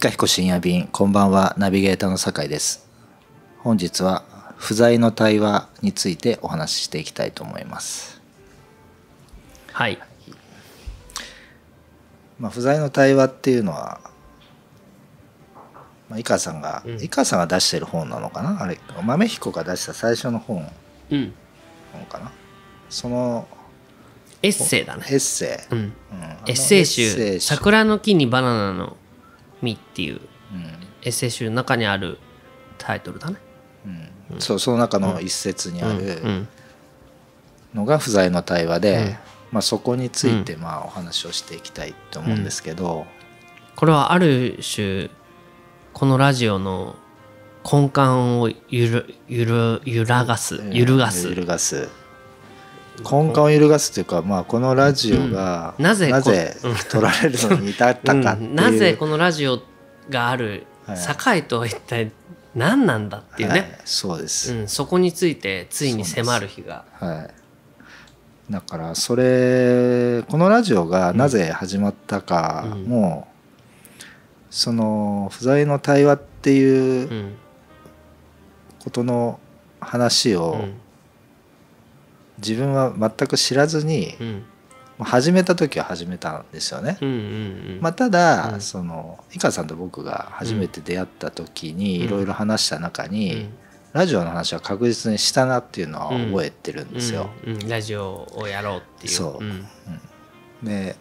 いかひこ深夜便こんばんはナビゲーターの酒井です。本日は不在の対話についてお話ししていきたいと思います。はい。まあ不在の対話っていうのはまあ、井川さんが、うん。井川さんが出してる本なのかな？あれ豆彦が出した最初の本。なうん。のかな？そのエッセイだね。エッセイ、うん。うん。エッセイ集セイ「桜の木にバナナの実」っていううん。エッセイ集の中にあるタイトルだね。うん。そうその中の一節にあうん。るのが不在の対話で、うん。まあ、そこについてまあお話をしていきたいと思うんですけど、これはある種このラジオの根幹をゆるゆる揺らがす。揺るがす。揺るがす根幹を揺るがすというか、まあ、このラジオがうん。なぜこなぜ取られるのに至ったかっていう、うん。なぜこのラジオがあるはい。堺とは一体何なんだっていうはい。ね、そうです、うん、そこについてついに迫る日が。はい、だからそれこのラジオがなぜ始まったかも、その不在の対話っていううん。ことの話をうん自分は全く知らずにうん。始めた時は始めたんですよね。うんうんまあ、ただ、うん。その井川さんと僕が初めて出会った時にうん。いろいろ話した中に、うん。ラジオの話は確実にしたなっていうのは覚えてるんですよ。ラジオをやろうっていう。そう。うん。で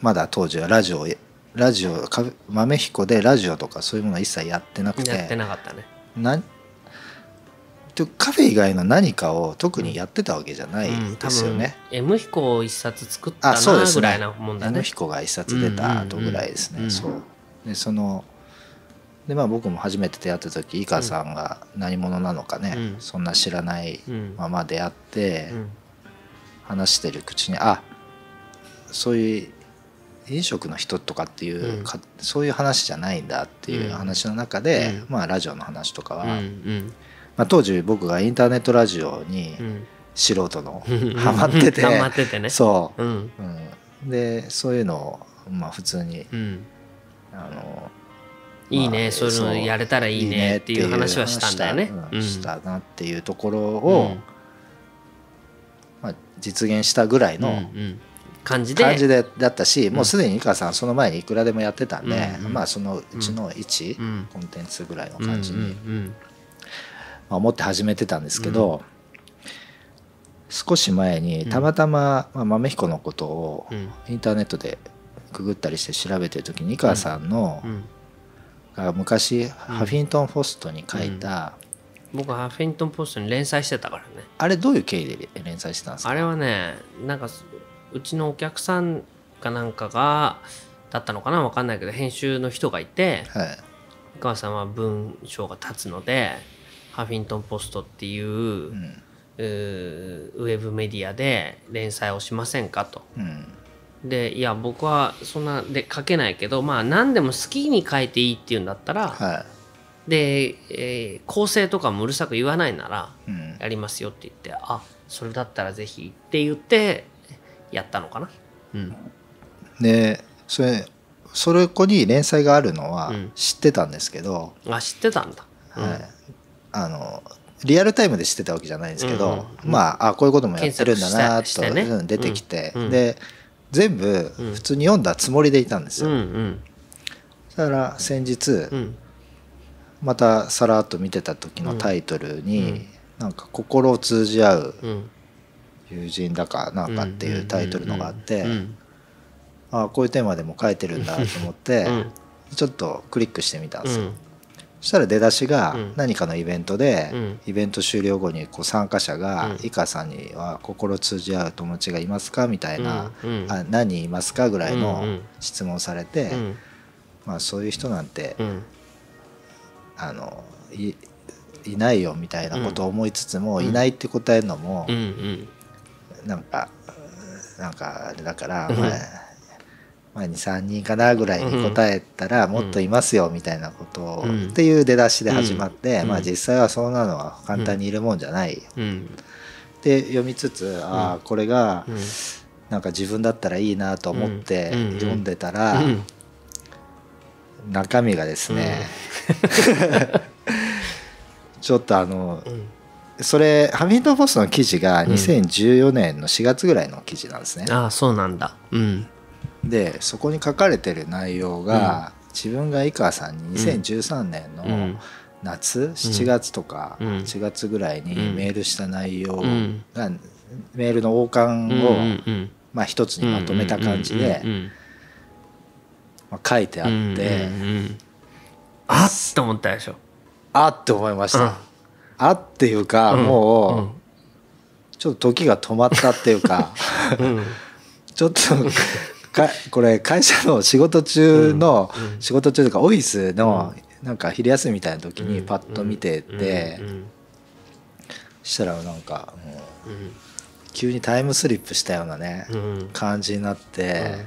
まだ当時はラジオラジオか豆彦でラジオとかそういうものは一切やってなくて。やってなかったね。なカフェ以外の何かを特にやってたわけじゃないですよね。M 彦を一冊作ったなぐらいなもんだ M ね彦が一冊出た後ぐらいですね。うんうんうんそう。でそのでまあ僕も初めて出会った時井川さんが何者なのかね、うん。そんな知らないうん。まま出会ってうん。話してる口にあそういう飲食の人とかっていう、うん。かそういう話じゃないんだっていう話の中で、うん。まあラジオの話とかは、うんうんまあ、当時僕がインターネットラジオにうん。素人のうん。ハマってて。ハマっててね。そう。うん。うん、でそういうのをまあ普通にうん。あのいいまあねそういうのやれたらいいねっていう話はしたんだよね。うん。うんしたなっていうところうを、ん。まあ、実現したぐらいのうんうん。感じで。感じでだったし、もうすでに井川さんその前にいくらでもやってたんで、うんうん。まあそのうちの1、うん。コンテンツぐらいの感じに、思って始めてたんですけど、少し前にたまたま、まあ、豆彦のことをうん。インターネットでググったりして調べてる時に井川さんの、うん。が昔ハフィントン・ポストに書いた、僕はハフィントンポストに連載してたからね。あれどういう経緯で連載してたんですか？あれはねなんかうちのお客さんかなんかがだったのかな？わかんないけど編集の人がいてはい。井川さんは文章が立つのでハフィントン・ポストっていう,、うん。うーウェブメディアで連載をしませんかと。うん。でいや僕はそんなで書けないけどまあ何でも好きに書いていいっていうんだったら、はで、えー構成とかもうるさく言わないならい、うん、やりますよって言ってあそれだったらぜひって言ってやったのかな。うん。でそれそれこに連載があるのはうん。知ってたんですけど、あ知ってたんだ。うん。はい、あのリアルタイムで知ってたわけじゃないんですけど、うんうんうん。まああこういうこともやってるんだなと、ね。うん出てきて、うん。うんで全部うん。普通に読んだつもりでいたんですうんよ。うん。だから先日うん。またさらっと見てた時のタイトルに、うん。なんか心を通じ合ううん。友人だかなんかっていうタイトルのがあって、うん。あこういうテーマでも書いてるんだと思って、うん。ちょっとクリックしてみたんですよ。うんそしたら出だしがうん。何かのイベントで、うん。イベント終了後にこう参加者がうん「井川さんには心通じ合う友達がいますか?」みたいなうん。うん「あ何人いますか?」ぐらいうんうのん。質問されて、うんまあ、そういう人なんて、うん。あのいいないよみたいなことを思いつつも、うんいないって答えるのもうんうん。なんかなんかあれだから、うん。まあまあ、23人かなぐらいに答えたら、もっといますよみたいなことっていう出だしで始まって、うん。まあ実際はそんなのは簡単にいるもんじゃない、うん。で読みつつああこれがうん。なんか自分だったらいいなと思って読んでたら、うん。中身がですね、ちょっとあの、うん。それハミントンポストの記事が2014年の4月ぐらいの記事なんですね、ああそうなんだ。うんでそこに書かれてる内容が、自分が井川さんに2013年のうん。夏、7月とかうん。8月ぐらいにうん。メールした内容うん。が、メールの王冠うんを、うん。まあ、一つにまとめた感じでうんうんまあ書いてあって、うんうんうんあっって思ったでしょ。あって思いました、うん。あっていうか、うん。もう、うん。ちょっと時が止まったっていうか うん。ちょっとかこれ会社の仕事中の、仕事中とかオフィスのなんか昼休みみたいな時にうん。パッと見てて、したらなんかもううん。急にタイムスリップしたようなね、うん。感じになって、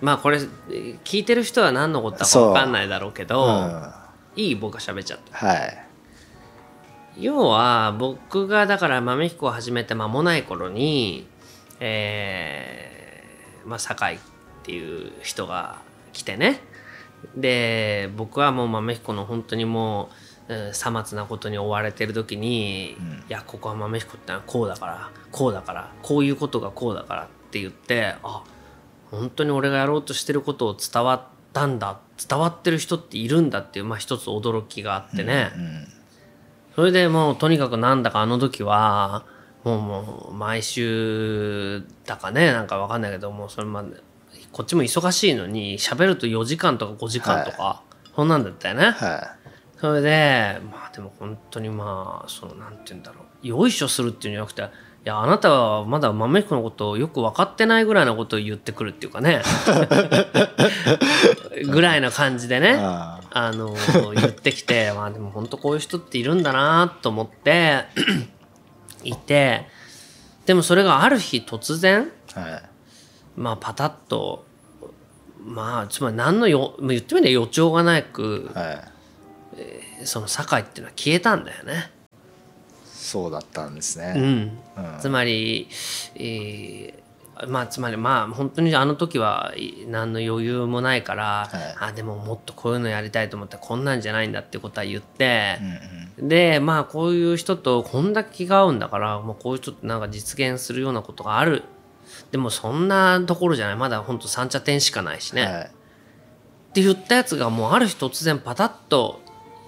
まあこれ聞いてる人は何のことだか分かんないだろうけうん。どはいい僕が喋っちゃった。い。要は僕がだから豆彦を始めて間もない頃にえーまあ酒井っていう人が来てね。で僕はもう豆彦の本当にもううんさまつなことに追われてる時に、うん。いやここは豆彦ってのはこうだからこうだからこういうことがこうだからって言ってあ本当に俺がやろうとしてることを伝わったんだ伝わってる人っているんだっていう、まあ、一つ驚きがあってね、うんそれでもうとにかくなんだかあの時はもうもう毎週だかねなんかわかんないけどもうそれまでこっちも忙しいのに喋ると4時間とか5時間とか、そんなんだったよね。はそれでまあでも本当にまあそのなんて言うんだろう。よいしょするっていうんじゃなくていやあなたはまだ豆彦のことをよく分かってないぐらいのことを言ってくるっていうかね。ぐらいの感じでいねああ。の言ってきてまあでも本当こういう人っているんだなと思っていてでもそれがある日突然ーはい。まあパタッとまあつまり何のよ言ってみれば予兆がなくはい。その堺っていうのは消えたんだよね。そうだったんですね、うん、うん。つまり、えーまあつまりまあ本当にあの時はい何の余裕もないから、はい。あでももっとこういうのやりたいと思ったらこんなんじゃないんだってことは言ってうん、うんでまあこういう人とこんだけ気が合うんだからもうこういう人となんか実現するようなことがある。でもそんなところじゃない。まだ本当三茶店しかないしね、はい。って言ったやつがもうある日突然パタッと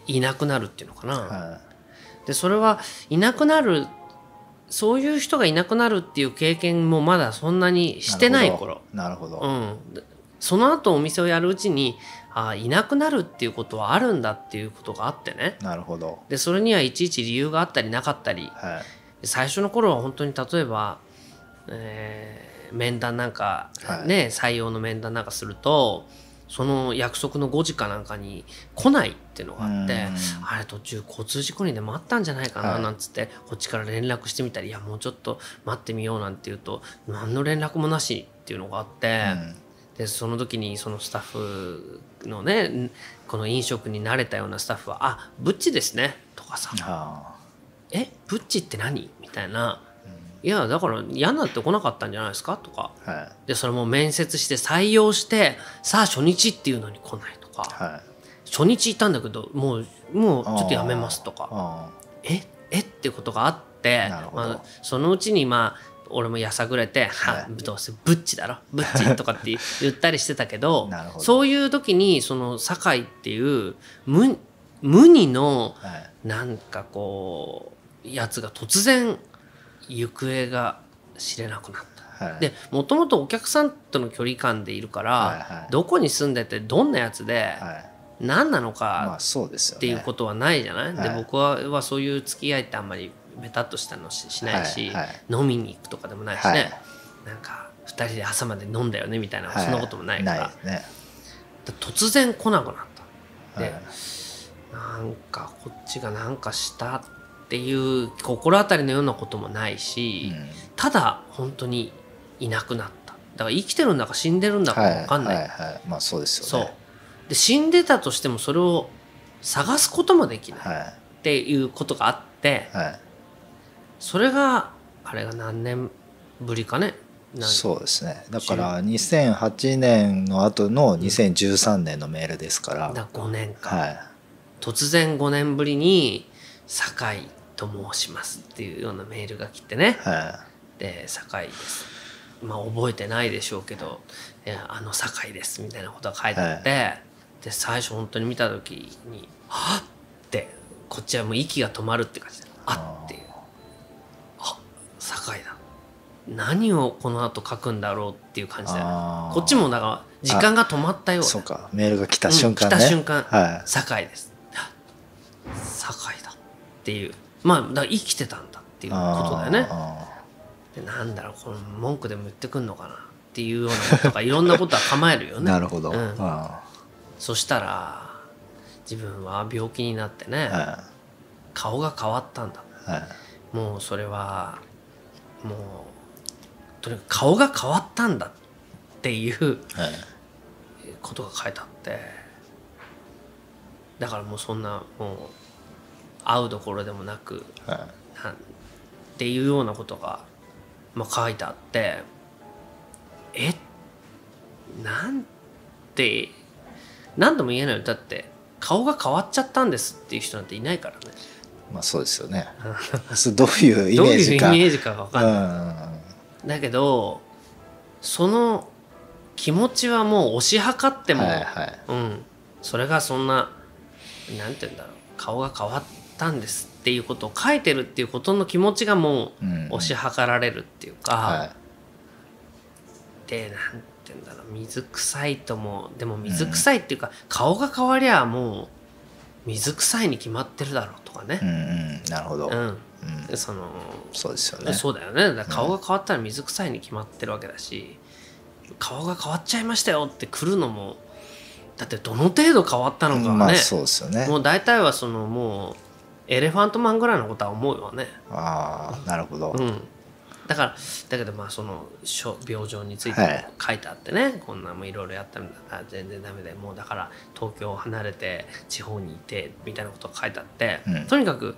いなくなるっていうのかな。はでそれはいなくなるそういう人がいなくなるっていう経験もまだそんなにいしてない頃。なるほど。うん、でその後お店をやるうちにあいなくなるっていうことはあるんだっていうことがあってね。なるほど。でそれにはいちいち理由があったりなかったり。はい。最初の頃は本当に例えば、えー面談なんかはい。ね、採用の面談なんかするとその約束の5時かなんかに来ないっていうのがあってうん。あれ途中交通事故にでもあったんじゃないかなはい。なんつってこっちから連絡してみたりいやもうちょっと待ってみようなんて言うと何の連絡もなしっていうのがあって。うん。でその時にそのスタッフのねんこの飲食に慣れたようなスタッフは「あブッチですね」とかさ。は「えブッチって何?」みたいな「いやだから嫌になってこなかったんじゃないですか?」とか。あはい。でそれも面接して採用してさあ初日っていうのに来ないとか。はい。初日いたんだけどもうもうちょっとやめますとか。あえ？え？ってことがあってまあ、そのうちにまあ俺もやさぐれて「ははい。どうせブッチだろ？ブッチ」とかって言ったりしてたけど そういう時にその堺っていう無無二のなんかこうやつが突然行方が知れなくなった。はい。でもともとお客さんとの距離感でいるから、はいはい。どこに住んでてどんなやつではい。何なのかっていうことはないじゃない、ではい。僕ははそういう付き合いってあんまりベタっとしたのししないし、はいはい。飲みに行くとかでもないしね、はい。なんか2人で朝まで飲んだよねみたいな、はいそんなこともないから。ね。で突然来なくなった。で、はい。なんかこっちがなんかしたっていう心当たりのようなこともないし、うん。ただ本当にいなくなった。だから生きてるんだか死んでるんだかはい。分かんない、はいはい。まあそうですそう。よねで死んでたとしてもそれを探すこともできないはっていうことがあっていはい。それがあれが何年ぶりかね。そうですね。だから2008年の後の2013年のメールですから、だ5年間、はい、突然5年ぶりに「酒井と申します」っていうようなメールが来てね、はい、で「酒井です」まあ覚えてないでしょうけど「いやあの酒井です」みたいなことが書いてあって、はい、で最初本当に見た時に「はっ!」ってこっちはもう息が止まるって感じで「あっ!」っていう「あ酒井だ」何をこの後書くんだろうっていう感じでこっちもだから時間が止まったようそうか。メールが来た瞬間ね、うん、来た瞬間、はい、酒井です。酒井だ。っていうまあだ生きてたんだっていうことだよね。でなんだろうこの文句でも言ってくんのかなっていうようなことかいろんなことは構えるよね。なるほど、うん、そしたら自分は病気になってね、はい、顔が変わったんだ、はい、もうそれはもうとにかく顔が変わったんだっていうことが書いてあって。だからもうそんなもう会うどころでもなく、はい、っていうようなことが、まあ、書いてあってえ？なんて何とも言えないだって顔が変わっちゃったんですっていう人なんていないからね。まあそうですよね。どういうイメージか。どういうイメージか分かんない。だけどその気持ちはもう推し量っても、はいはい、うん、それがそんななんて言うんだろう顔が変わったんですっていうことを書いてるっていうことの気持ちがもう推し量られるっていうか、うんはい、でなんて言うんだろう水臭いともでも水臭いっていうか、うん、顔が変わりゃもう水臭いに決まってるだろうとかね。うんうん、なるほど、うん。うん、そのそうですよね。そうだよね。だ顔が変わったら水臭いに決まってるわけだし、うん、顔が変わっちゃいましたよって来るのもだってどの程度変わったのかね、まあ、そうですよね。もう大体はそのもうエレファントマンぐらいのことは思うよね。ああなるほど、うん、だからだけどまあその病状について書いてあってね、はい、こんなもいろいろやったんだら全然ダメでもうだから東京を離れて地方にいてみたいなことが書いてあって、うん、とにかく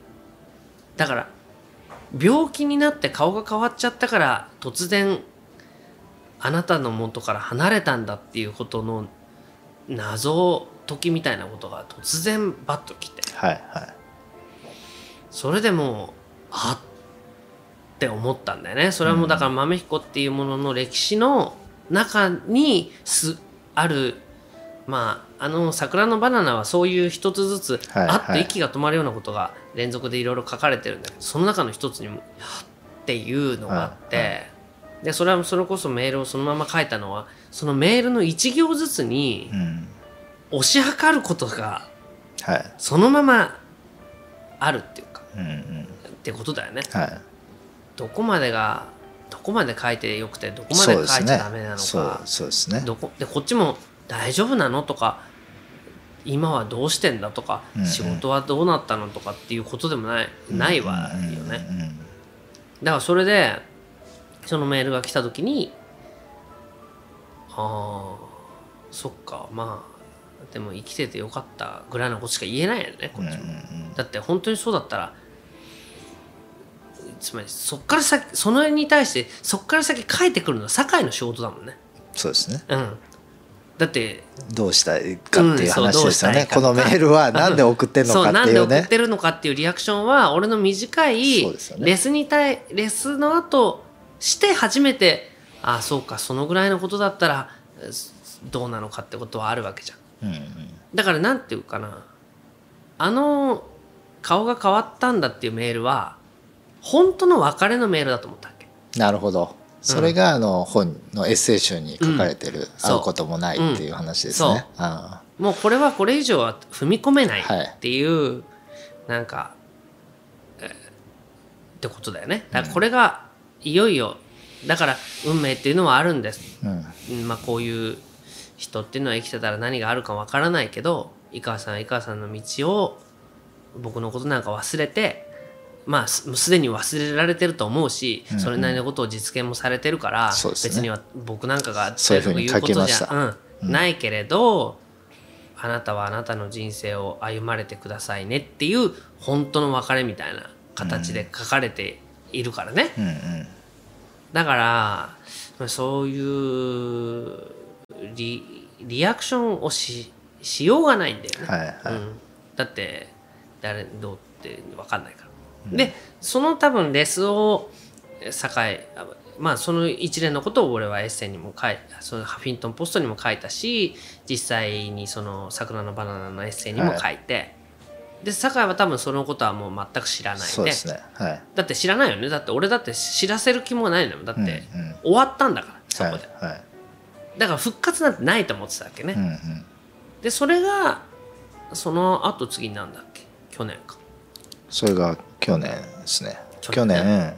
だから病気になって顔が変わっちゃったから突然あなたの元から離れたんだっていうことの謎解きみたいなことが突然バッときて、はいはい、それでもうあって思ったんだよね。それはもうだから豆彦っていうものの歴史の中にすあるまああの桜のバナナはそういう一つずつあって息が止まるようなことが連続でいろいろ書かれてるんだけどその中の一つにも「っていうのがあって、でそれはそれこそメールをそのまま書いたのはそのメールの一行ずつに推し量ることがそのままあるっていうか、ってことだよね。どこまでがどこまで書いてよくてどこまで書いちゃダメなのか。そうですね。どこでこっちも大丈夫なのとか今はどうしてんだとか、うんうん、仕事はどうなったのとかっていうことでもないないわよね。だからそれでそのメールが来た時にああそっかまあでも生きててよかったぐらいのことしか言えないよねこっちも。だって本当にそうだったらつまりそっから先その絵に対してそっから先書いてくるのは堺の仕事だもんね。そうですね。うん。だってどうしたいかっていう話ですよね、うん、このメールは 何で送ってるのかっていうねなんで送ってるのかっていうリアクションは俺の短いレスに対レスの後して初めてああそうかそのぐらいのことだったらどうなのかってことはあるわけじゃん、だからなんていうかなあの顔が変わったんだっていうメールは本当の別れのメールだと思ったわけ。なるほど。それがあの本のエッセイ集に書かれてる「会うこともない」っていう話ですね。もうこれはこれ以上は踏み込めないっていう、はい、なんか、えー、ってことだよね。だからこれがいよいよだから運命っていうのはあるんです。うん、まあこういう人っていうのは生きてたら何があるかわからないけど井川さん井川さんの道を僕のことなんか忘れてまあすでに忘れられてると思うし、うんうん、それなりのことを実現もされてるから、ね、別には僕なんかがそういうことじゃ、うん、ないけれどあなたはあなたの人生を歩まれてくださいねっていう本当の別れみたいな形で書かれているからね。うんうん、だからそういうリリアクションをししようがないんだよね、はいはい。うん、だって誰どうって分かんないから、でその多分レスを境まあその一連のことを俺はエッセイにも書いそのハフィントン・ポストにも書いたし実際にその「桜のバナナ」のエッセイにも書いて、で酒井は多分そのことはもう全く知らないで。ね。はい。だって知らないよね。だって俺だって知らせる気もないのよ。だって、うんうん。終わったんだからそはいこで、はいだから復活なんてないと思ってたわけね、うんうん。でそれがその後次なんだっけ？去年か。それが去年ですね。去去年。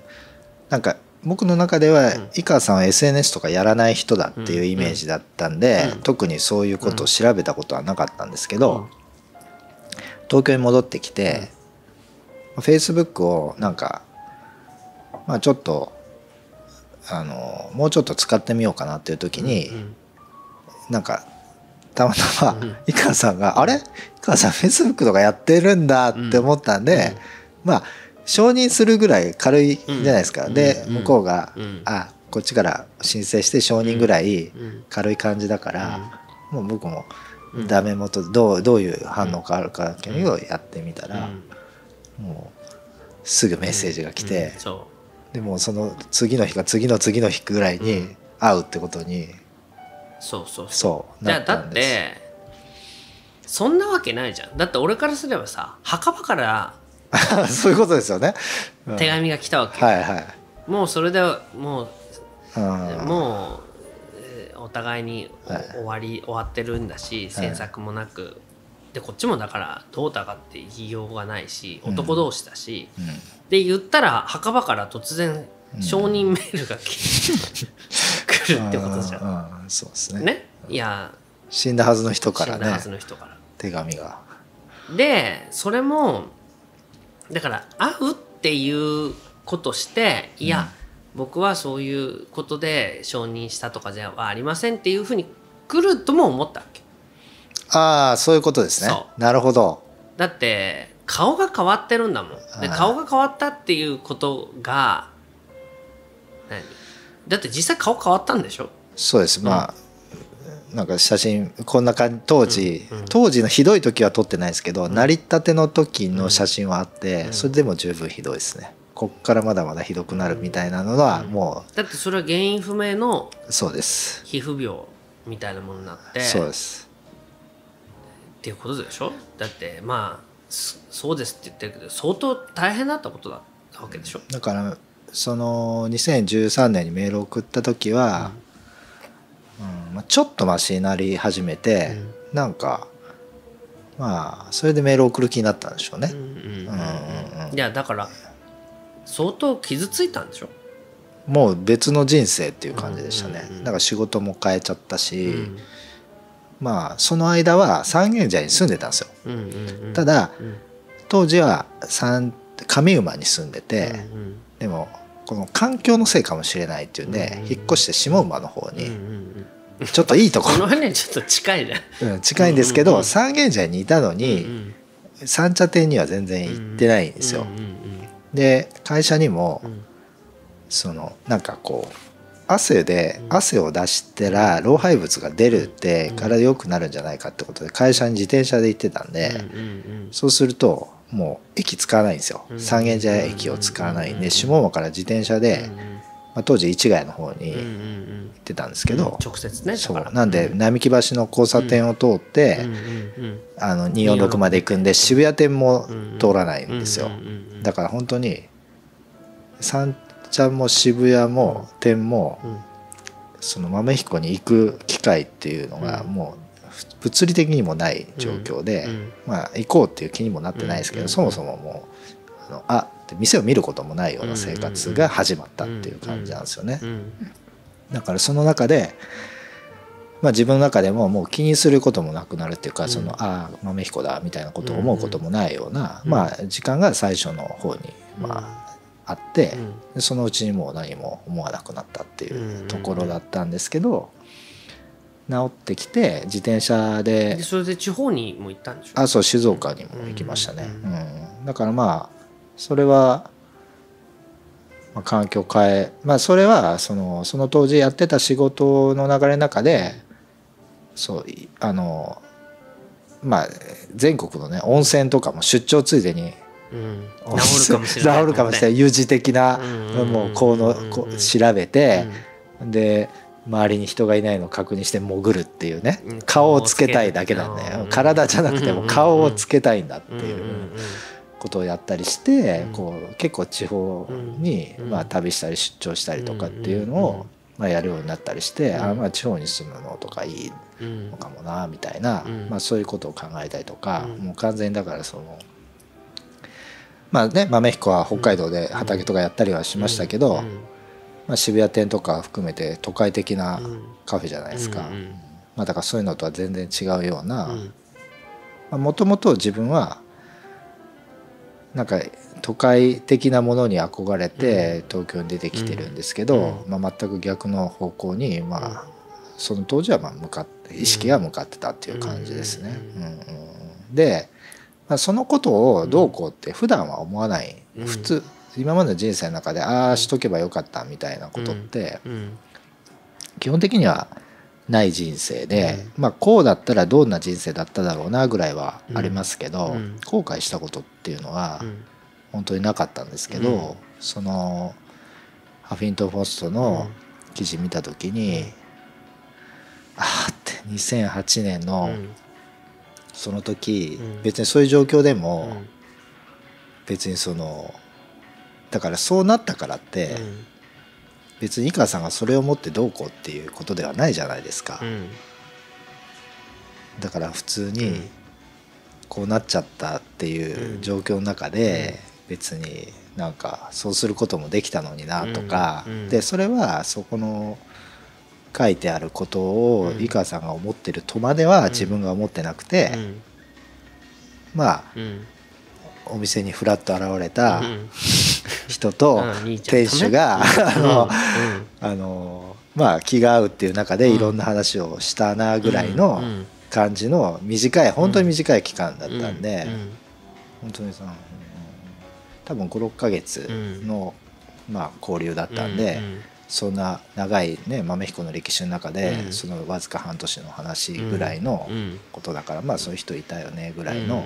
なんか僕の中ではん。井川さんは SNS とかやらない人だっていうイメージだったんで、うん。特にそういうことを調べたことはなかったんですけど、東京に戻ってきて、フェイスブックをなんか、まあ、ちょっとあのもうちょっと使ってみようかなっていう時に、うんなんかたまたまうん。井川さんが「あれ？井川さんフェイスブックとかやってるんだ」って思ったんで、まあ承認するぐらい軽いじゃないですか。うん。でうん。向こうがうん「あこっちから申請して承認ぐらいうん。軽い感じだから、もう僕もうん。ダメ元どうどういう反応があるかっていうのをやってみたら、うん。もうすぐメッセージが来て、うでもうその次の日か次の次の日ぐらいに会うってことに、うそうそう。そうじゃあだっ。てそんなわけないじゃん。だって俺からすればさ墓場から そういうことですよね。うん。手紙が来たわけ、はいはい。もうそれでもううん。もう、えーお互いにおはい。終わり終わってるんだし詮索もなく、でこっちもだからどうだかって言いようがないしうん。男同士だし、うんで言ったら墓場から突然うん。承認メールが来 来るってことじゃん。うんうんそうですね。ね。いや死んだはずの人からね。死んだはずの人から。手紙が。でそれもだから会うっていうことしていや、僕はそういうことで承認したとかじゃありませんっていうふうに来るとも思ったわけ。ああそういうことですね。そなるほど。だって顔が変わってるんだもん。ではい。顔が変わったっていうことが何？だって実際顔変わったんでしょ？そうです。まあ、なんか写真こんな感じ当時、うん。うん。当時のひどい時は撮ってないですけど、成り立ての時の写真はあって、うん。それでも十分ひどいですね。こっからまだまだひどくなるみたいなのはもだってそれは原因不明のうそうです。皮膚病みたいなものになってそうです。っていうことでしょ？だってまあそそうですって言ってるけど相当大変だったことだったわけでしょ？だからその2013年にメールを送った時は、うんまあ、ちょっとマシになり始めて、なんかまあそれでメールを送る気になったんでしょうね。うん。うんうんうん。うんうんいやだから相当傷ついたんでしょ？もう別の人生っていう感じでしたね、うんうんうん。だから仕事も変えちゃったし、うんまあその間は三軒茶屋に住んでたんですよ。うんうんうん。ただうん。当時は三上馬に住んでて、うんうん。でもこの環境のせいかもしれないっていうんで、うんうんうん。引っ越して下馬の方にうんうんうん。ちょっといいとここの辺にちょっと近いじゃんうん近いんですけど、うんうんうん。三軒茶屋にいたのうに、ん。三茶店には全然行ってないんですよ、うんうんで会社にも、うんうん。そのなんかこう汗でうん汗を出したら老廃物が出るってうん。体良くなるんじゃないかってことで会社に自転車で行ってたんで、そうするともう駅使わないんですよ、うん。三軒茶屋駅を使わないんうんで下馬から自転車で、うんまあ、当時市ヶ谷の方に行んってたんですけど、直接ねそう。なんで並木橋の交差点を通って、あの246まで行くんで渋谷店も通らないんですよ、だから本当に三茶も渋谷も店もうん。その豆彦に行く機会っていうのがうん。もう物理的にもない状況で、うん。まあ行こうっていう気にもなってないですけど、うん。そもそももうあのあって店を見ることもないような生活が始まったっていう感じなんですよね。うん。だからその中で、まあ、自分の中でももう気にすることもなくなるっていうか、うん。そのああ豆彦だみたいなことを思うこともないような、うん。まあ時間が最初の方にまああって、うん。でそのうちにもう何も思わなくなったっていうところだったんですけど治ってきて自転車ででそれで地方にも行ったんでしょ？あそう静岡にも行きましたね、ううんん。だからまあそれはまあ、環境変え、まあ、それはそのその当時やってた仕事の流れの中でそうあのまあ全国のね温泉とかも出張ついでにうん、治るかもしれない、治るかもしれない。有事的なもうこのこう調べて、で周りに人がいないのを確認して潜るっていうね。顔をつけたいだけなんだよ。体じゃなくても顔をつけたいんだっていうことをやったりしてこう結構地方にまあ旅したり出張したりとかっていうのをまあやるようになったりしてあまあ地方に住むのとかいいのかもなみたいなまあそういうことを考えたりとかもう完全にだからそのまあね豆彦は北海道で畑とかやったりはしましたけどまあ、渋谷店とか含めて都会的なカフェじゃないですか、まあ、だからそういうのとは全然違うようなもともと自分はなんか都会的なものに憧れて東京に出てきてるんですけど、まあ、全く逆の方向にまあその当時はまあ向かって意識が向かってたっていう感じですね。うんうん、で、まあ、そのことをどうこうって普段は思わない、普通今までの人生の中でああしとけばよかったみたいなことって、基本的にはない人生で、まあこうだったらどんな人生だっただろうなぐらいはありますけど、後悔したことっていうのは本当になかったんですけど、そのハフィントン・ポストの記事見た時に、ああって2008年のその時、別にそういう状況でも別にそのだからそうなったからって、別に井川さんがそれを持ってどうこうっていうことではないじゃないですか、だから普通にこうなっちゃったっていう状況の中で別になんかそうすることもできたのになとか、でそれはそこの書いてあることを井川さんが思ってるとまでは自分が思ってなくて、まあ、お店にふらっと現れた人と店主があのまあ気が合うっていう中でいろんな話をしたなぐらいの感じの短い本当に短い期間だったんで本当にその多分56か月のまあ交流だったんでそんな長いね豆彦の歴史の中でそのわずか半年の話ぐらいのことだからまあそういう人いたよねぐらいの。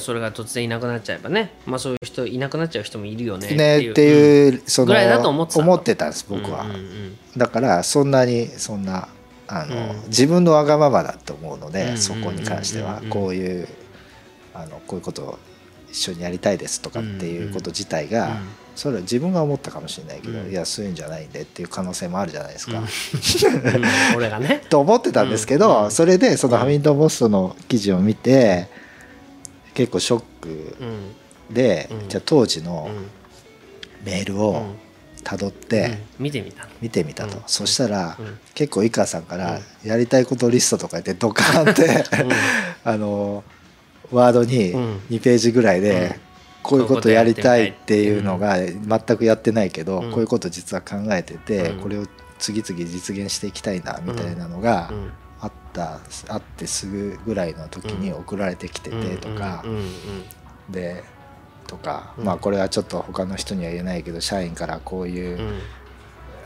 それが突然いなくなっちゃえばね、まあ、そういう人いなくなっちゃう人もいるよねねっていう、そのぐらいだと思ってたんです僕は、だからそんなにそんなあの、自分のわがままだと思うので、そこに関してはこういうあのこういうことを一緒にやりたいですとかっていうこと自体が、それは自分が思ったかもしれないけど、いやそういうんじゃないんでっていう可能性もあるじゃないですか。俺がね。と思ってたんですけど、それでそのハミントン・ポストの記事を見て、結構ショックで、じゃあ当時のメールをたどって、見てみた。見てみたと、そしたら、結構井川さんからやりたいことリストとか言ってドカーンって あのワードに2ページぐらいで、こういうことやりたいっていうのが全くやってないけど、こういうこと実は考えてて、これを次々実現していきたいなみたいなのがあった会ってすぐぐらいの時に送られてきててとかでとかまあこれはちょっと他の人には言えないけど社員からこういう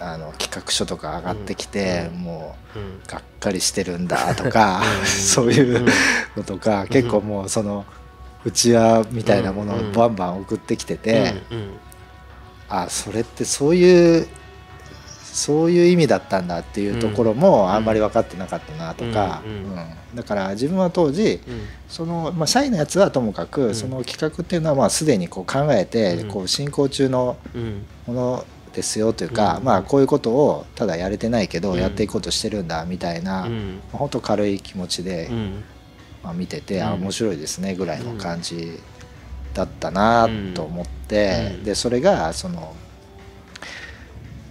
あの企画書とか上がってきてもうがっかりしてるんだとかそういうのとか結構もうそのうちわみたいなものをバンバン送ってきててあそれってそういうそういう意味だったんだっていうところもあんまり分かってなかったなとか、うん。だから自分は当時、その、まあ、社員のやつはともかく、その企画っていうのはまあすでにこう考えて、こう進行中のものですよというか、まあこういうことをただやれてないけどやっていこうとしてるんだみたいな、本当軽い気持ちで、まあ、見てて、あ面白いですねぐらいの感じだったなと思って、でそれがその。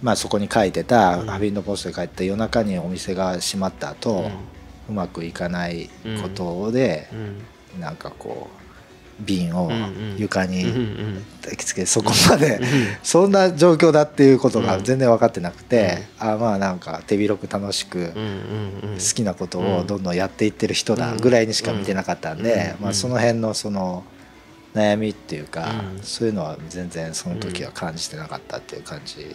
まあ、そこに書いてた、ハビンドポストで書いてた夜中にお店が閉まった後、うまくいかないことで、うなんかこう瓶を床に抱きつけてそこまでそんな状況だっていうことが全然分かってなくてあまあなんか手広く楽しく好きなことをどんどんやっていってる人だぐらいにしか見てなかったんでまあその辺のその悩みっていうか、うん。そういうのは全然その時は感じてなかったっていう感じ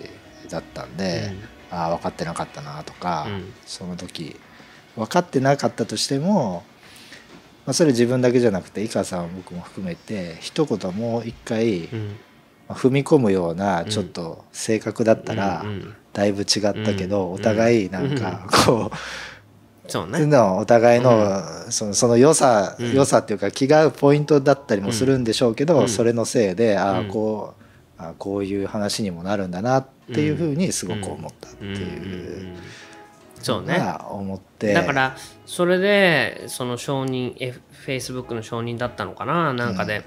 だったんで、ああ分かってなかったなとか、うん。その時分かってなかったとしても、まあ、それ自分だけじゃなくて井川さん僕も含めて一言もう一回、踏み込むようなうんちょっと性格だったらだいぶ違ったけど、うんお互いなんかこう。そうね。お互いの,、そのその良さ、うん。良さっていうか気が合うポイントだったりもするんでしょうけど、うん。それのせいでああうん。こうああこういう話にもなるんだなっていうふうにすごく思ったっていうんそうね。思って、だからそれでその承認 F- Facebook の承認だったのかな？なんかで、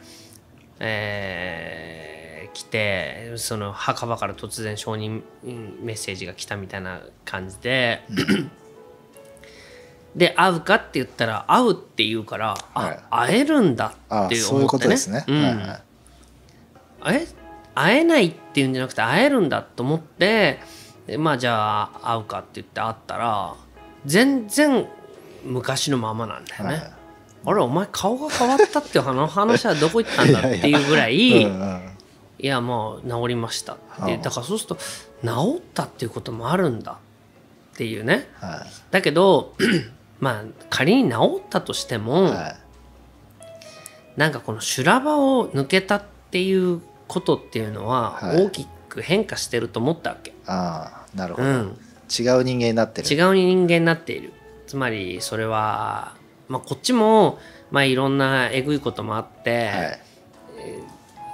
えー来てその墓場から突然承認うんメッセージが来たみたいな感じで、で会うかって言ったら会うって言うから、はい。あ会えるんだって思ってね。会えないっていうんじゃなくて会えるんだと思ってでまあじゃあ会うかって言って会ったら全然昔のままなんだよね。はいあれお前顔が変わったっていうあの話はどこ行ったんだ っていうぐらいいやもう治りましたってはあだからそうすると治ったっていうこともあるんだっていうね。はい。だけど まあ仮に治ったとしても、はい。なんかこの修羅場を抜けたっていうことっていうのははい。大きく変化してると思ったわけ、ああなるほど、うん、違う人間になってる。違う人間になっている。つまりそれは、まあ、こっちも、まあ、いろんなえぐいこともあって、はい。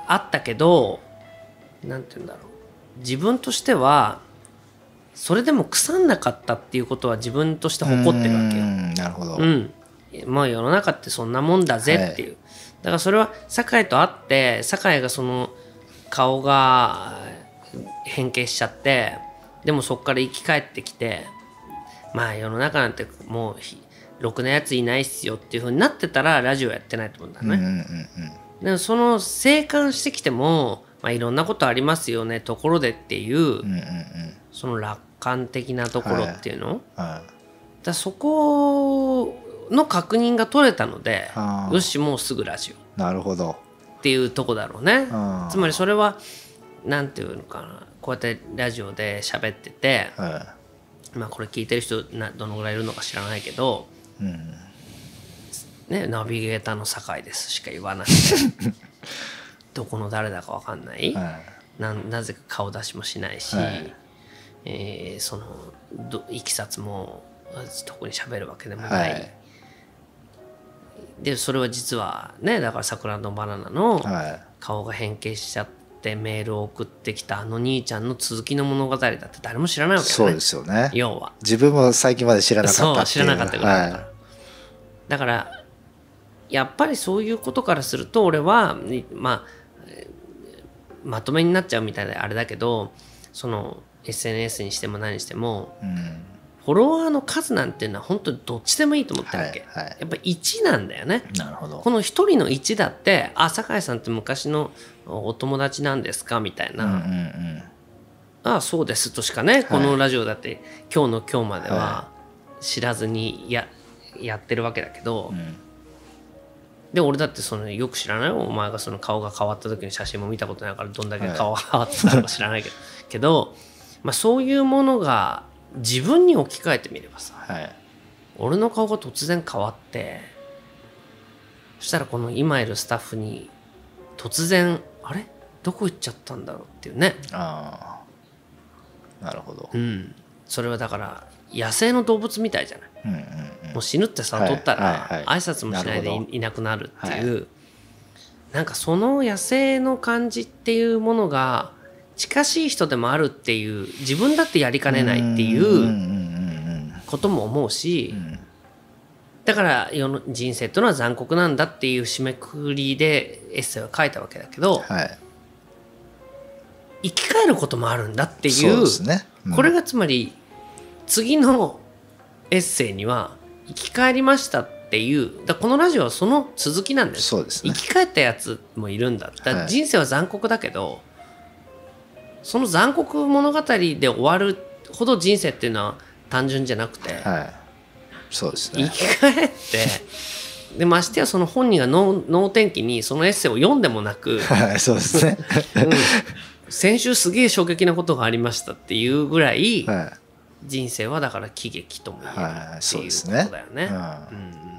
あったけどなんて言うんだろう。自分としてはそれでも腐んなかったっていうことは自分として誇ってるわけよ。う。んなるほど、うん、まあ世の中ってそんなもんだぜっていう、だからそれは酒井と会って酒井がその顔が変形しちゃってでもそこから生き返ってきてまあ世の中なんてもうひろくなやついないっすよっていうふうになってたらラジオやってないと思うんだね。うんうんうんでもその生還してきても、まあ、いろんなことありますよねところでっていう、うんうんうん。その楽観的なところっていうの、はだそこの確認が取れたのでよしもうすぐラジオ。いなるほど。っていうとこだろうね。つまりそれはなんていうのかなこうやってラジオで喋っててはまあこれ聞いてる人などのぐらいいるのか知らないけど、いうん。ね、ナビゲーターの酒井ですしか言わなくて どこの誰だか分かんない、はななぜか顔出しもしないし、はい。えーそのどいきさつも特に喋るわけでもいない、はい。でそれは実はねだから桜のバナナのはい。顔が変形しちゃってメールを送ってきたあの兄ちゃんの続きの物語だって誰も知らないわけそうですよね。要は。自分も最近まで知らなかったそう知らなかったぐらいだから、はだからやっぱりそういうことからすると俺はいまあえーまとめになっちゃうみたいであれだけどその SNS にしても何にしてもいうんフォロワーの数なんていうのは本当にどっちでもいいと思ってるわけ、はいはい。やっぱ1なんだよね。なるほど。この一人の1だって「あ酒井さんって昔のお友達なんですか?」みたいな「うんうんうん。ああそうです」としかね、このラジオだって今日の今日まではは知らずにややってるわけだけど、ん。で俺だってそのよく知らないよ。お前がその顔が変わった時の写真も見たことないからどんだけ顔が変わってたのか知らないけど,、けど、まあ、そういうものが自分に置き換えてみればさはい。俺の顔が突然変わってそしたらこの今いるスタッフに突然あれ？どこ行っちゃったんだろうっていうね。ああなるほど。うん。それはだから野生の動物みたいじゃない？うんうんうん。もう死ぬってはい悟ったらはい。はい挨拶もしないでいいなくなるっていう。なんかその野生の感じっていうものが近しい人でもあるっていう自分だってやりかねないっていうことも思うしん。だから世の人生というのは残酷なんだっていう締めくくりでエッセイを書いたわけだけどはい。生き返ることもあるんだっていそうね。うん。これがつまり次のエッセイには生き返りましたっていうだこのラジオはその続きなんです。そうですね。生き返ったやつもいるんだ。だ人生は残酷だけど、その残酷物語で終わるほど人生っていうのは単純じゃなくて、はい。そうですね。生き返って でましてやその本人が能天気にそのエッセイを読んでもなく、はい、そうですね、うん、先週すげえ衝撃なことがありましたっていうぐらい、はい、人生はだから喜劇とも言えるっていうことだよね。はい、そうですね、うん